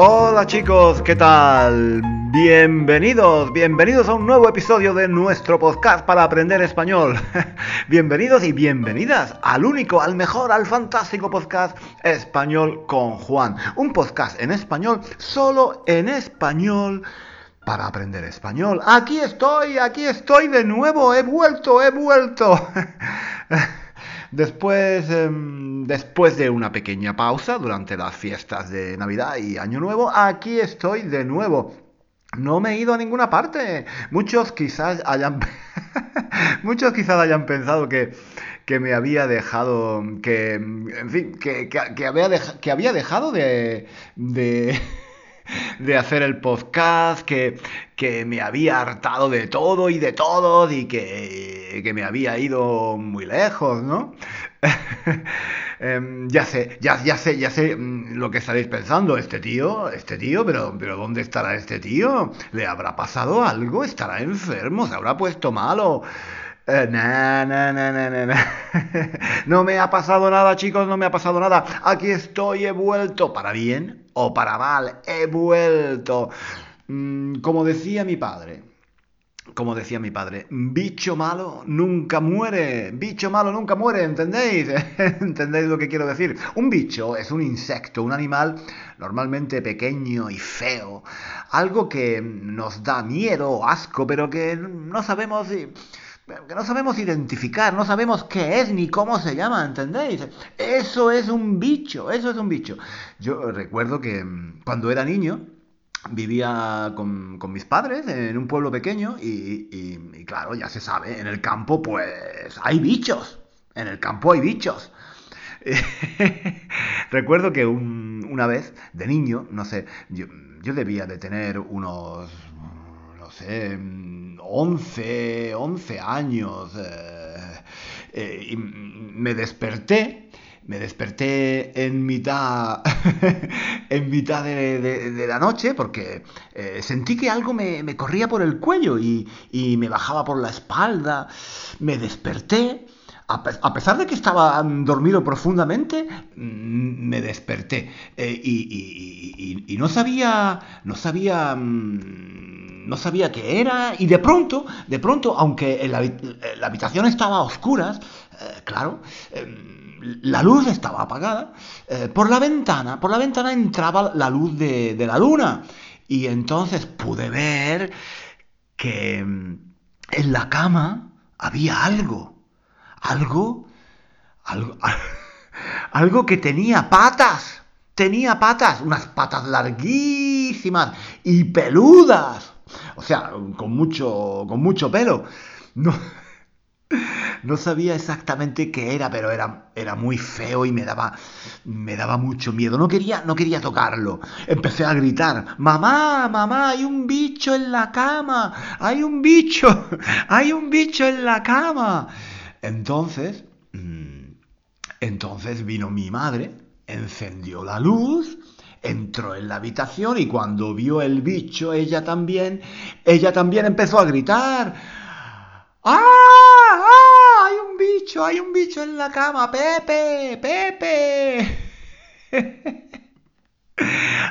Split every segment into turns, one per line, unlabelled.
Hola chicos, ¿qué tal? Bienvenidos, bienvenidos a un nuevo episodio de nuestro podcast para aprender español. bienvenidos y bienvenidas al único, al mejor, al fantástico podcast Español con Juan. Un podcast en español, solo en español para aprender español. Aquí estoy, aquí estoy de nuevo, he vuelto, he vuelto. Después, em, después de una pequeña pausa durante las fiestas de Navidad y Año Nuevo, aquí estoy de nuevo. No me he ido a ninguna parte. Muchos quizás hayan, muchos quizás hayan pensado que, que me había dejado, que, en fin, que, que, había, que había dejado de, de de hacer el podcast, que, que me había hartado de todo y de todos y que, que me había ido muy lejos, ¿no? Em, ya sé, ya, ya sé, ya sé mm, lo que estaréis pensando. Este tío, este tío, pero, pero ¿dónde estará este tío? ¿Le habrá pasado algo? ¿Estará enfermo? ¿Se habrá puesto malo? Eh, no me ha pasado nada, chicos, no me ha pasado nada. Aquí estoy, he vuelto. Para bien o para mal, he vuelto. Mm, como decía mi padre, como decía mi padre, bicho malo nunca muere, bicho malo nunca muere, ¿entendéis? ¿Entendéis lo que quiero decir? Un bicho es un insecto, un animal normalmente pequeño y feo, algo que nos da miedo o asco, pero que no sabemos que no sabemos identificar, no sabemos qué es ni cómo se llama, ¿entendéis? Eso es un bicho, eso es un bicho. Yo recuerdo que mm, cuando era niño, vivía con, mis padres en un pueblo pequeño y, claro, ya se sabe, en el campo pues hay bichos, en el campo hay bichos. Recuerdo que una vez, de niño, no sé, yo, debía de tener unos, no sé, 11, 11 años, eh, eh, y me desperté me desperté en mitad, en mitad de, la noche porque eh, sentí que algo me, corría por el cuello y, me bajaba por la espalda. Me desperté. A, pesar de que estaba dormido profundamente, mm, me desperté. Eh, y, no sabía. No sabía. Mm, no sabía qué era. Y de pronto, de pronto, aunque la, habitación estaba a oscuras, eh, claro em, la luz estaba apagada, eh, por la ventana, por la ventana entraba la luz de, la luna. Y entonces pude ver que mm, en la cama había algo, algo, algo, algo que tenía patas, tenía patas, unas patas larguísimas y peludas, o sea, con mucho, con mucho pelo. No, no sabía exactamente qué era, pero era, era muy feo y me daba, me daba mucho miedo. No quería, no quería tocarlo. Empecé a gritar, mamá, mamá, hay un bicho en la cama, hay un bicho, hay un bicho en la cama. Entonces, mm, entonces vino mi madre, encendió la luz, entró en la habitación y cuando vio el bicho, ella también, ella también empezó a gritar. ¡Ah! bicho, hay un bicho en la cama, Pepe, Pepe.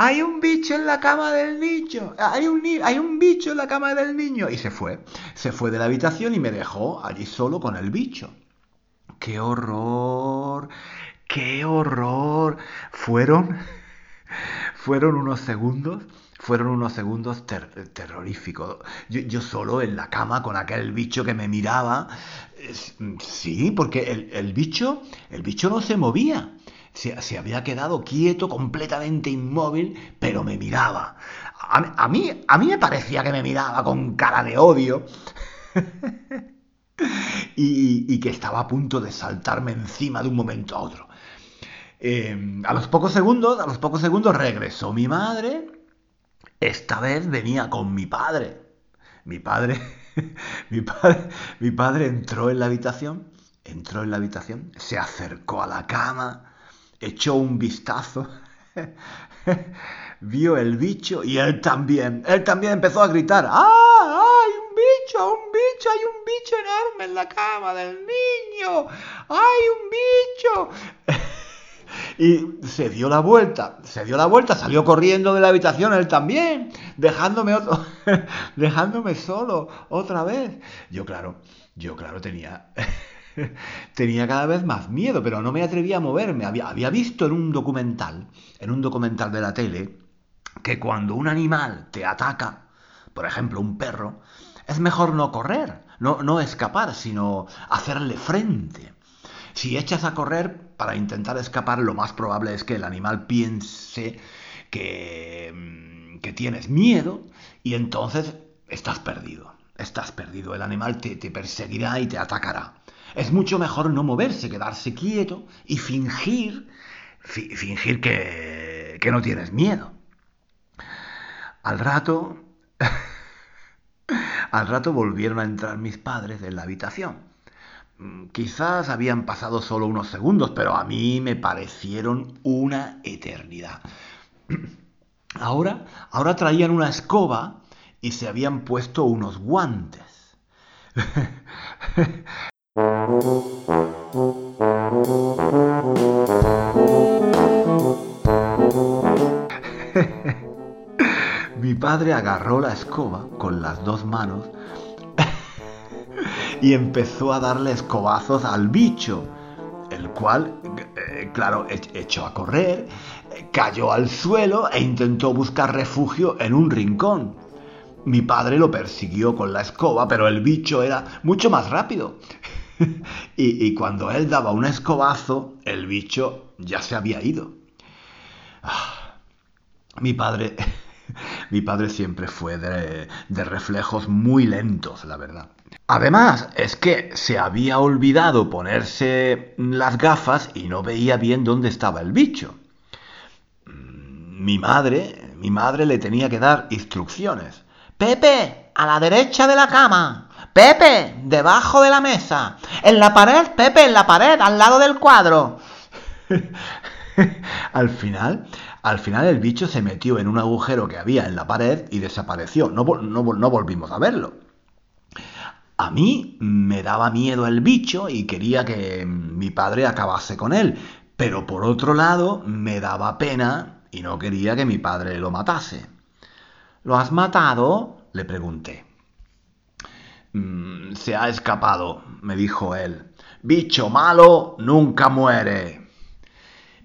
hay un bicho en la cama del niño, hay un, hay un bicho en la cama del niño. Y se fue, se fue de la habitación y me dejó allí solo con el bicho. ¡Qué horror! ¡Qué horror! Fueron, fueron unos segundos fueron unos segundos terroríficos. Yo, solo en la cama con aquel bicho que me miraba, Sí, porque el, bicho, el bicho no se movía. Se, había quedado quieto, completamente inmóvil, pero me miraba. A, mí, a mí me parecía que me miraba con cara de odio. y, que estaba a punto de saltarme encima de un momento a otro. Em, a los pocos segundos, a los pocos segundos regresó mi madre. Esta vez venía con mi padre. Mi padre, mi padre, mi padre entró en la habitación, entró en la habitación, se acercó a la cama, echó un vistazo, vio el bicho y él también, él también empezó a gritar, ¡ah! ¡Hay un bicho! ¡Un bicho! ¡Hay un bicho enorme en la cama del niño! ¡Hay un bicho! y se dio la vuelta, se dio la vuelta, salió corriendo de la habitación él también, dejándome otro, dejándome solo otra vez. Yo claro, yo claro tenía tenía cada vez más miedo, pero no me atrevía a moverme. Había, visto en un documental, en un documental de la tele, que cuando un animal te ataca, por ejemplo un perro, es mejor no correr, no, escapar, sino hacerle frente. Si echas a correr para intentar escapar, lo más probable es que el animal piense que, mm, que tienes miedo y entonces estás perdido. Estás perdido. El animal te, perseguirá y te atacará. Es mucho mejor no moverse, quedarse quieto y fingir, fingir que, que no tienes miedo. Al rato, al rato volvieron a entrar mis padres en la habitación. Mm, quizás habían pasado solo unos segundos, pero a mí me parecieron una eternidad. Ahora, ahora traían una escoba y se habían puesto unos guantes. Mi padre agarró la escoba con las dos manos y empezó a darle escobazos al bicho, el cual, eh, claro, echó a correr, cayó al suelo e intentó buscar refugio en un rincón. Mi padre lo persiguió con la escoba, pero el bicho era mucho más rápido. y, cuando él daba un escobazo, el bicho ya se había ido. Ah, mi padre mi padre siempre fue de, reflejos muy lentos, la verdad. Además, es que se había olvidado ponerse las gafas y no veía bien dónde estaba el bicho. Mm, mi madre, mi madre le tenía que dar instrucciones. Pepe, a la derecha de la cama. Pepe, debajo de la mesa. En la pared, Pepe, en la pared, al lado del cuadro. al final, al final el bicho se metió en un agujero que había en la pared y desapareció. No, no, volvimos a verlo. A mí me daba miedo el bicho y quería que mi padre acabase con él, pero por otro lado me daba pena y no quería que mi padre lo matase. ¿Lo has matado? le pregunté. Mm, se ha escapado, me dijo él. Bicho malo nunca muere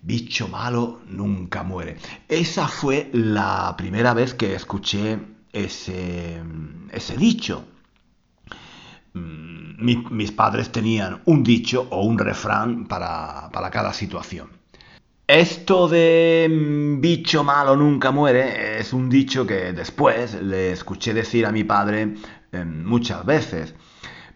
bicho malo nunca muere. Esa fue la primera vez que escuché ese, ese dicho. Mm, mis padres tenían un dicho o un refrán para, para cada situación. Esto de mm, bicho malo nunca muere es un dicho que después le escuché decir a mi padre em, muchas veces.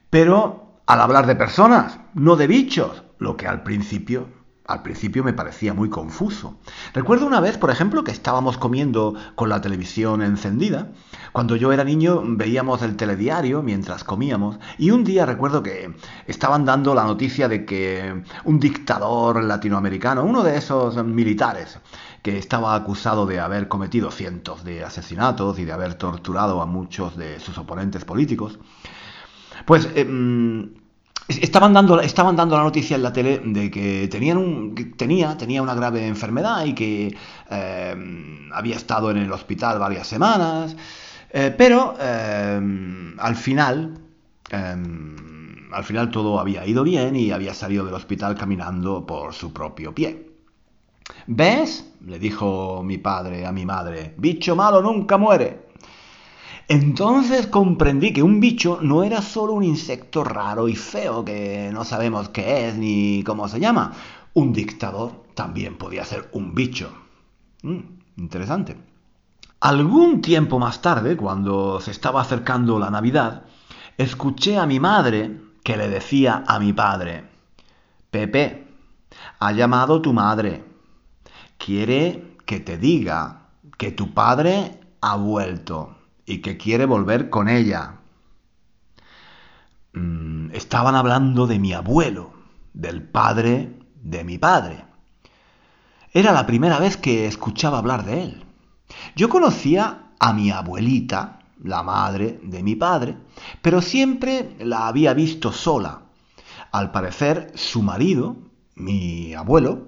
Pero al hablar de personas, no de bichos, lo que al principio al principio me parecía muy confuso. Recuerdo una vez, por ejemplo, que estábamos comiendo con la televisión encendida. Cuando yo era niño veíamos el telediario mientras comíamos y un día recuerdo que estaban dando la noticia de que un dictador latinoamericano, uno de esos militares, que estaba acusado de haber cometido cientos de asesinatos y de haber torturado a muchos de sus oponentes políticos, pues... Em, Estaban dando, estaban dando la noticia en la tele de que, tenían tenía, tenía una grave enfermedad y que eh, había estado en el hospital varias semanas, eh, pero eh, al final, al final todo había ido bien y había salido del hospital caminando por su propio pie. ¿Ves? le dijo mi padre a mi madre, bicho malo nunca muere. Entonces comprendí que un bicho no era solo un insecto raro y feo que no sabemos qué es ni cómo se llama. Un dictador también podía ser un bicho. Mm, interesante. Algún tiempo más tarde, cuando se estaba acercando la Navidad, escuché a mi madre que le decía a mi padre, Pepe, ha llamado tu madre. Quiere que te diga que tu padre ha vuelto y que quiere volver con ella. Mm, estaban hablando de mi abuelo, del padre de mi padre. Era la primera vez que escuchaba hablar de él. Yo conocía a mi abuelita, la madre de mi padre, pero siempre la había visto sola. Al parecer, su marido, mi abuelo,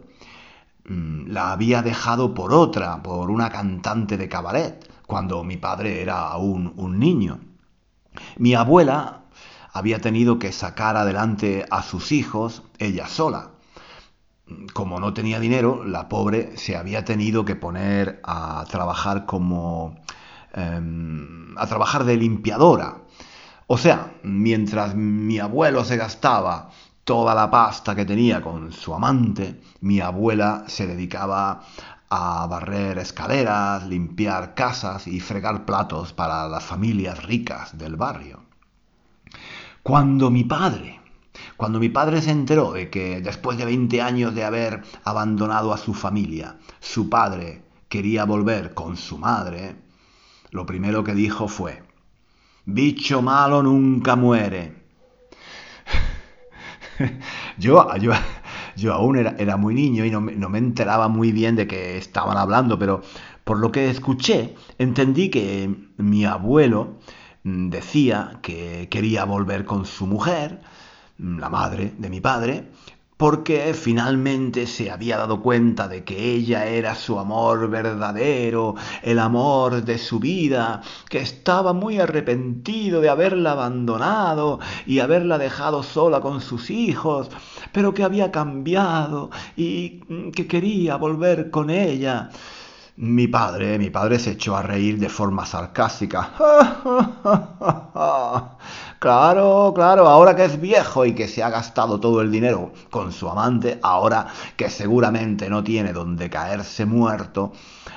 mm, la había dejado por otra, por una cantante de cabaret cuando mi padre era aún un niño. Mi abuela había tenido que sacar adelante a sus hijos ella sola. Como no tenía dinero, la pobre se había tenido que poner a trabajar como... Em, a trabajar de limpiadora. O sea, mientras mi abuelo se gastaba toda la pasta que tenía con su amante, mi abuela se dedicaba a barrer escaleras, limpiar casas y fregar platos para las familias ricas del barrio. Cuando mi padre, cuando mi padre se enteró de que después de 20 años de haber abandonado a su familia, su padre quería volver con su madre, lo primero que dijo fue, bicho malo nunca muere. yo, yo, yo aún era, muy niño y no, me enteraba muy bien de qué estaban hablando, pero por lo que escuché, entendí que mi abuelo mm, decía que quería volver con su mujer, mm, la madre de mi padre, porque finalmente se había dado cuenta de que ella era su amor verdadero, el amor de su vida, que estaba muy arrepentido de haberla abandonado y haberla dejado sola con sus hijos, pero que había cambiado y que quería volver con ella. Mi padre, mi padre se echó a reír de forma sarcástica. Claro, claro, ahora que es viejo y que se ha gastado todo el dinero con su amante, ahora que seguramente no tiene donde caerse muerto,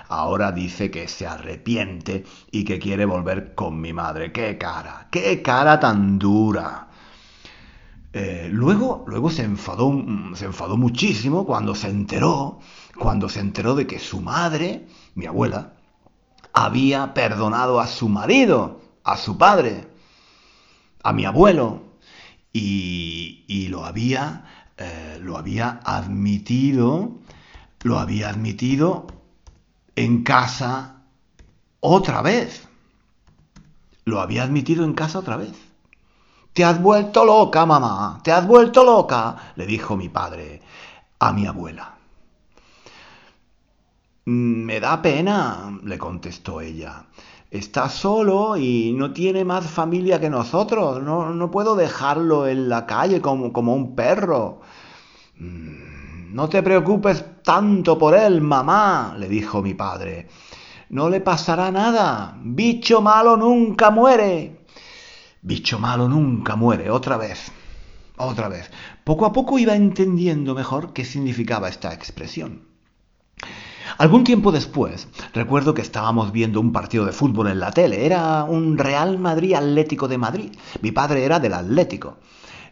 ahora dice que se arrepiente y que quiere volver con mi madre. ¡Qué cara! ¡Qué cara tan dura! Eh, luego, luego se enfadó, se enfadó muchísimo cuando se enteró, cuando se enteró de que su madre, mi abuela, había perdonado a su marido, a su padre a mi abuelo y, lo había eh, lo había admitido lo había admitido en casa otra vez. Lo había admitido en casa otra vez. Te has vuelto loca mamá te has vuelto loca le dijo mi padre a mi abuela. Me da pena le contestó ella está solo y no tiene más familia que nosotros. No, puedo dejarlo en la calle como, como un perro. Mm, no te preocupes tanto por él, mamá, le dijo mi padre. No le pasará nada. Bicho malo nunca muere. Bicho malo nunca muere. Otra vez. Otra vez. Poco a poco iba entendiendo mejor qué significaba esta expresión. Algún tiempo después, recuerdo que estábamos viendo un partido de fútbol en la tele. Era un Real Madrid Atlético de Madrid. Mi padre era del Atlético.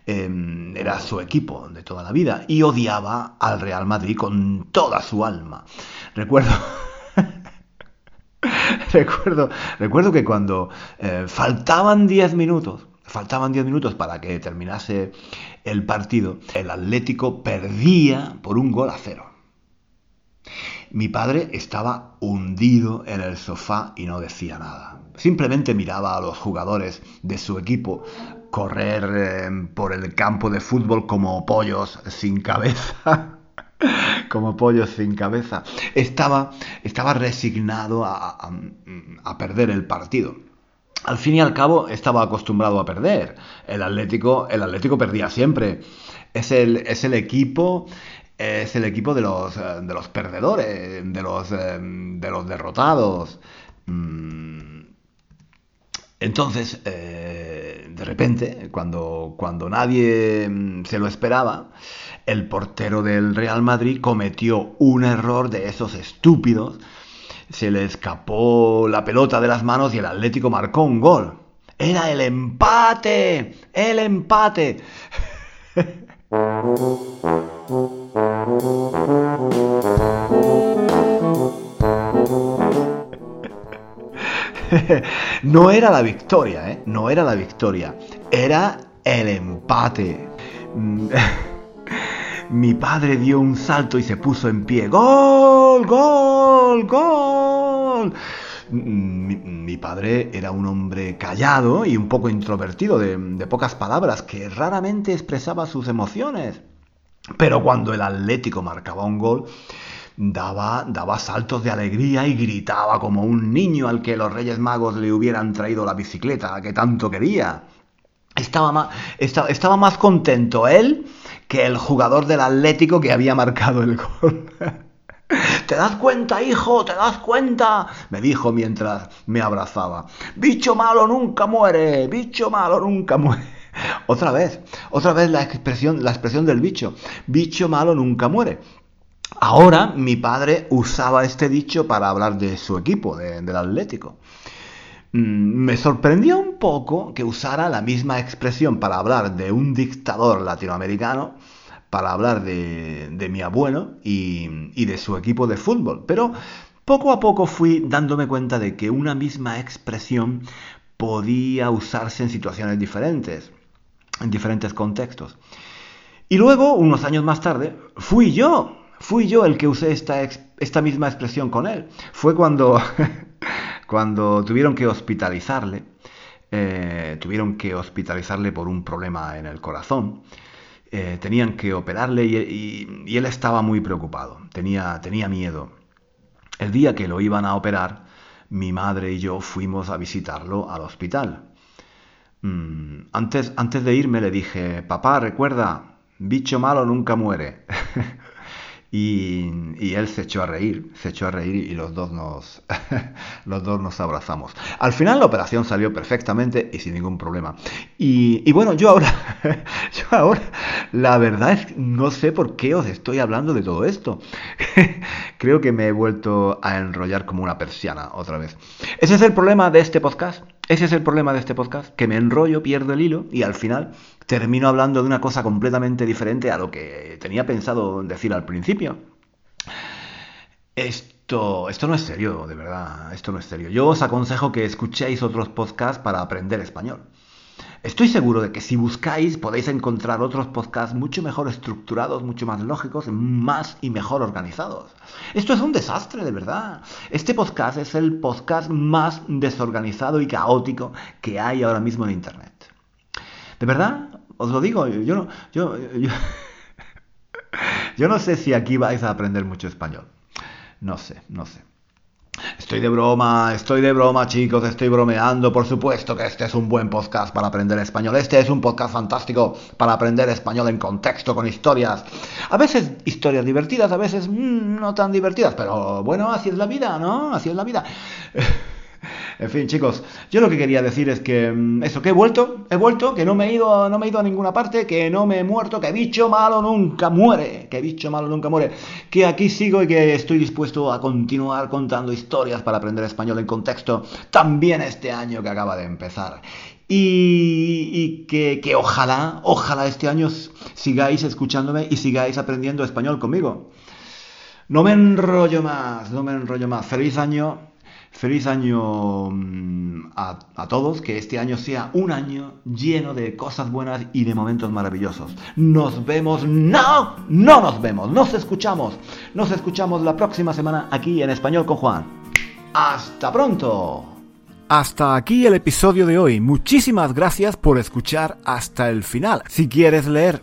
Em, era su equipo de toda la vida y odiaba al Real Madrid con toda su alma. Recuerdo... recuerdo, recuerdo que cuando eh, faltaban 10 minutos, faltaban 10 minutos para que terminase el partido, el Atlético perdía por un gol a cero. Mi padre estaba hundido en el sofá y no decía nada. Simplemente miraba a los jugadores de su equipo correr em, por el campo de fútbol como pollos sin cabeza. como pollos sin cabeza. Estaba, estaba resignado a, perder el partido. Al fin y al cabo estaba acostumbrado a perder. El Atlético, el Atlético perdía siempre. Es el, es el equipo es el equipo de los, eh, de los perdedores, de los, eh, de los derrotados. Mm, Entonces, eh, de repente, cuando, cuando nadie mm, se lo esperaba, el portero del Real Madrid cometió un error de esos estúpidos. Se le escapó la pelota de las manos y el Atlético marcó un gol. Era el empate, el empate. no era la victoria, ¿eh? No era la victoria. Era el empate. Mm, mi padre dio un salto y se puso en pie. ¡Gol! ¡Gol! ¡Gol! Mi, padre era un hombre callado y un poco introvertido, de pocas palabras, que raramente expresaba sus emociones. Pero cuando el Atlético marcaba un gol, daba, daba saltos de alegría y gritaba como un niño al que los Reyes Magos le hubieran traído la bicicleta que tanto quería. Estaba más, estaba, más contento él que el jugador del Atlético que había marcado el gol. ¿Te das cuenta, hijo? ¿Te das cuenta? Me dijo mientras me abrazaba. Bicho malo nunca muere, bicho malo nunca muere. Otra vez, otra vez la expresión, la expresión del bicho. Bicho malo nunca muere. Ahora mi padre usaba este dicho para hablar de su equipo, del Atlético. Mm, me sorprendió un poco que usara la misma expresión para hablar de un dictador latinoamericano, para hablar de, mi abuelo y, y de su equipo de fútbol. Pero poco a poco fui dándome cuenta de que una misma expresión podía usarse en situaciones diferentes, en diferentes contextos. Y luego, unos años más tarde, fui yo fui yo el que usé esta, esta misma expresión con él. Fue cuando, cuando tuvieron que hospitalizarle, eh, tuvieron que hospitalizarle por un problema en el corazón. Eh, tenían que operarle y, él estaba muy preocupado, tenía, tenía miedo. El día que lo iban a operar, mi madre y yo fuimos a visitarlo al hospital. Mm, antes, antes de irme le dije, papá, recuerda, bicho malo nunca muere. Y, él se echó a reír, se echó a reír y los dos, nos, los dos nos abrazamos. Al final la operación salió perfectamente y sin ningún problema. Y, bueno, yo ahora, yo ahora, la verdad es que no sé por qué os estoy hablando de todo esto. Creo que me he vuelto a enrollar como una persiana otra vez. Ese es el problema de este podcast. Ese es el problema de este podcast, que me enrollo, pierdo el hilo y al final termino hablando de una cosa completamente diferente a lo que tenía pensado decir al principio. Esto, esto no es serio, de verdad, esto no es serio. Yo os aconsejo que escuchéis otros podcasts para aprender español. Estoy seguro de que si buscáis podéis encontrar otros podcasts mucho mejor estructurados, mucho más lógicos, más y mejor organizados. Esto es un desastre, de verdad. Este podcast es el podcast más desorganizado y caótico que hay ahora mismo en Internet. De verdad, os lo digo, yo no, yo, yo, yo no sé si aquí vais a aprender mucho español. No sé, no sé. Estoy de broma, estoy de broma, chicos, estoy bromeando. Por supuesto que este es un buen podcast para aprender español. Este es un podcast fantástico para aprender español en contexto, con historias. A veces historias divertidas, a veces mm, no tan divertidas, pero bueno, así es la vida, ¿no? Así es la vida. En fin, chicos, yo lo que quería decir es que mm, eso, que he vuelto, he vuelto, que no me he ido, no me he ido a ninguna parte, que no me he muerto, que bicho malo nunca muere, que bicho malo nunca muere, que aquí sigo y que estoy dispuesto a continuar contando historias para aprender español en contexto, también este año que acaba de empezar. Y, que, que, ojalá, ojalá este año sigáis escuchándome y sigáis aprendiendo español conmigo. No me enrollo más, no me enrollo más. Feliz año Feliz año mm, a, todos, que este año sea un año lleno de cosas buenas y de momentos maravillosos. Nos vemos, no, no nos vemos, nos escuchamos, nos escuchamos la próxima semana aquí en Español con Juan. Hasta pronto.
Hasta aquí el episodio de hoy. Muchísimas gracias por escuchar hasta el final. Si quieres leer